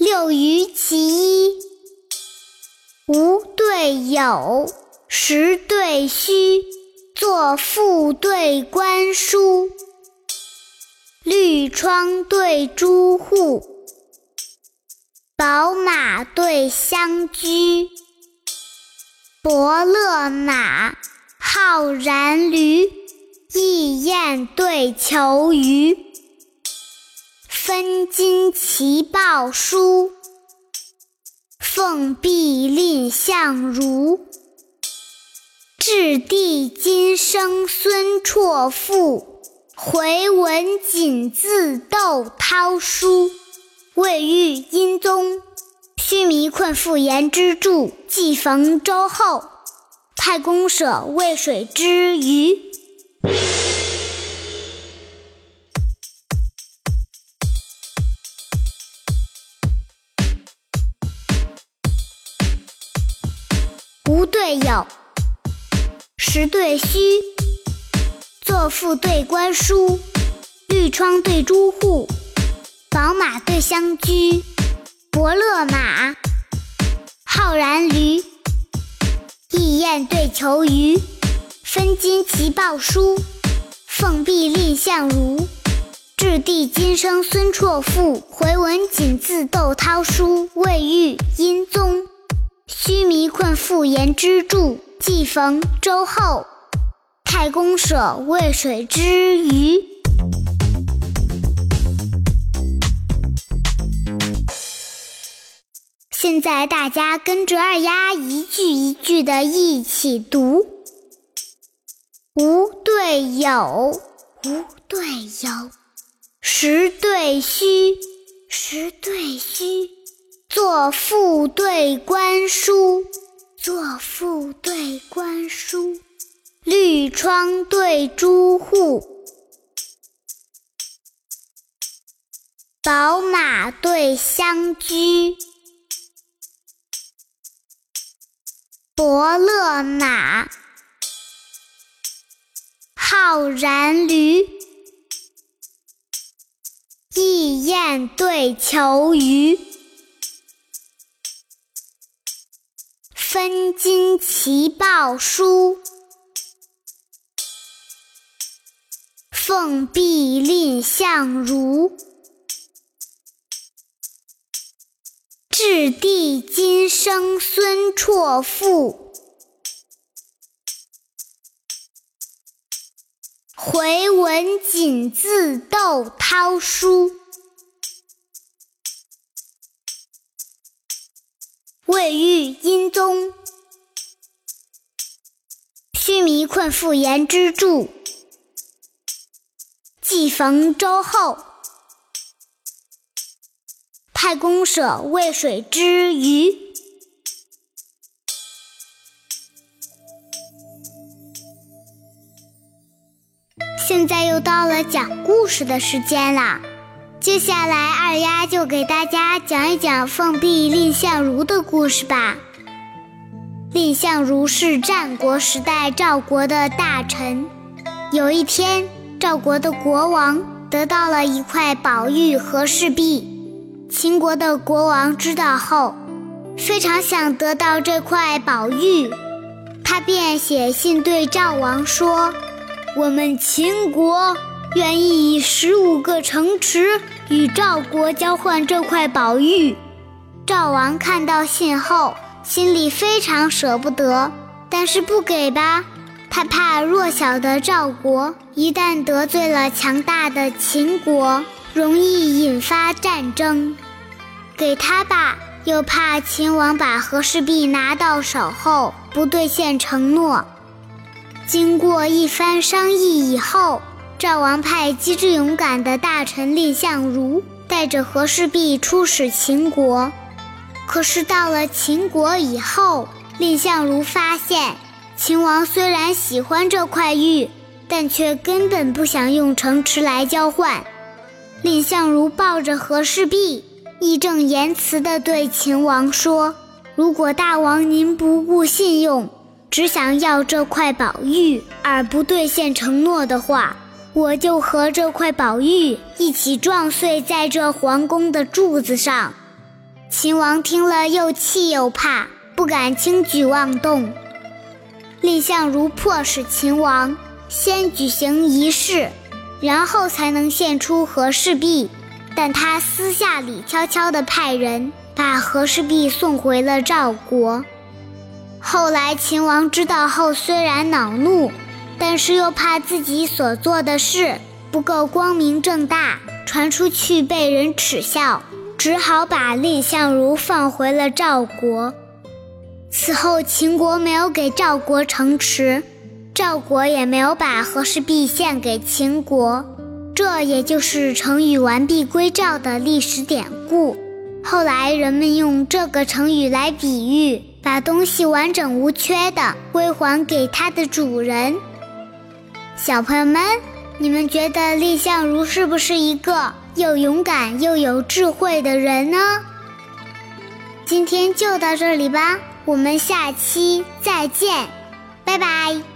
六余其一，无对有，实对虚，作赋对观书，绿窗对朱户，宝马对香驹，伯乐马，浩然驴，异雁对求鱼。分金齐报书，奉璧蔺相如。至帝今生孙绰赋，回文锦字窦涛书。未遇殷宗，须弥困妇言之助，既逢周后。太公舍渭水之鱼。无对有，实对虚，作赋对观书，绿窗对朱户，宝马对香驹，伯乐马，浩然驴，异雁对求鱼，分金齐报书，奉薜蔺相如。至帝今生孙绰赋，回文锦字窦涛书。魏豫殷宗。须弥困复言之助，既逢周后。太公舍渭水之鱼。现在大家跟着二丫一句一句的一起读：无对有，无对有；实对虚。作赋对观书，作赋对观书。绿窗对朱户，宝马对香驹。伯乐马，浩然驴。异雁对求鱼。分金齐报书，奉薜蔺相如。至帝今生孙绰赋，回文锦字窦涛书。魏豫殷宗，须弥困妇言之助，既逢周后。太公舍渭水之鱼。现在又到了讲故事的时间了。接下来，二丫就给大家讲一讲奉薜蔺相如的故事吧。蔺相如是战国时代赵国的大臣。有一天，赵国的国王得到了一块宝玉和氏璧。秦国的国王知道后，非常想得到这块宝玉，他便写信对赵王说：“我们秦国。”愿意以十五个城池与赵国交换这块宝玉。赵王看到信后，心里非常舍不得，但是不给吧，他怕弱小的赵国一旦得罪了强大的秦国，容易引发战争；给他吧，又怕秦王把和氏璧拿到手后不兑现承诺。经过一番商议以后。赵王派机智勇敢的大臣蔺相如带着和氏璧出使秦国，可是到了秦国以后，蔺相如发现秦王虽然喜欢这块玉，但却根本不想用城池来交换。蔺相如抱着和氏璧，义正言辞地对秦王说：“如果大王您不顾信用，只想要这块宝玉而不兑现承诺的话。”我就和这块宝玉一起撞碎在这皇宫的柱子上。秦王听了又气又怕，不敢轻举妄动。蔺相如迫使秦王先举行仪式，然后才能献出和氏璧。但他私下里悄悄地派人把和氏璧送回了赵国。后来秦王知道后，虽然恼怒，但是又怕自己所做的事不够光明正大，传出去被人耻笑。只好把蔺相如放回了赵国。此后，秦国没有给赵国城池，赵国也没有把和氏璧献给秦国。这也就是成语“完璧归赵”的历史典故。后来，人们用这个成语来比喻把东西完整无缺的归还给它的主人。小朋友们，你们觉得蔺相如是不是一个？又勇敢又有智慧的人呢。今天就到这里吧，我们下期再见，拜拜。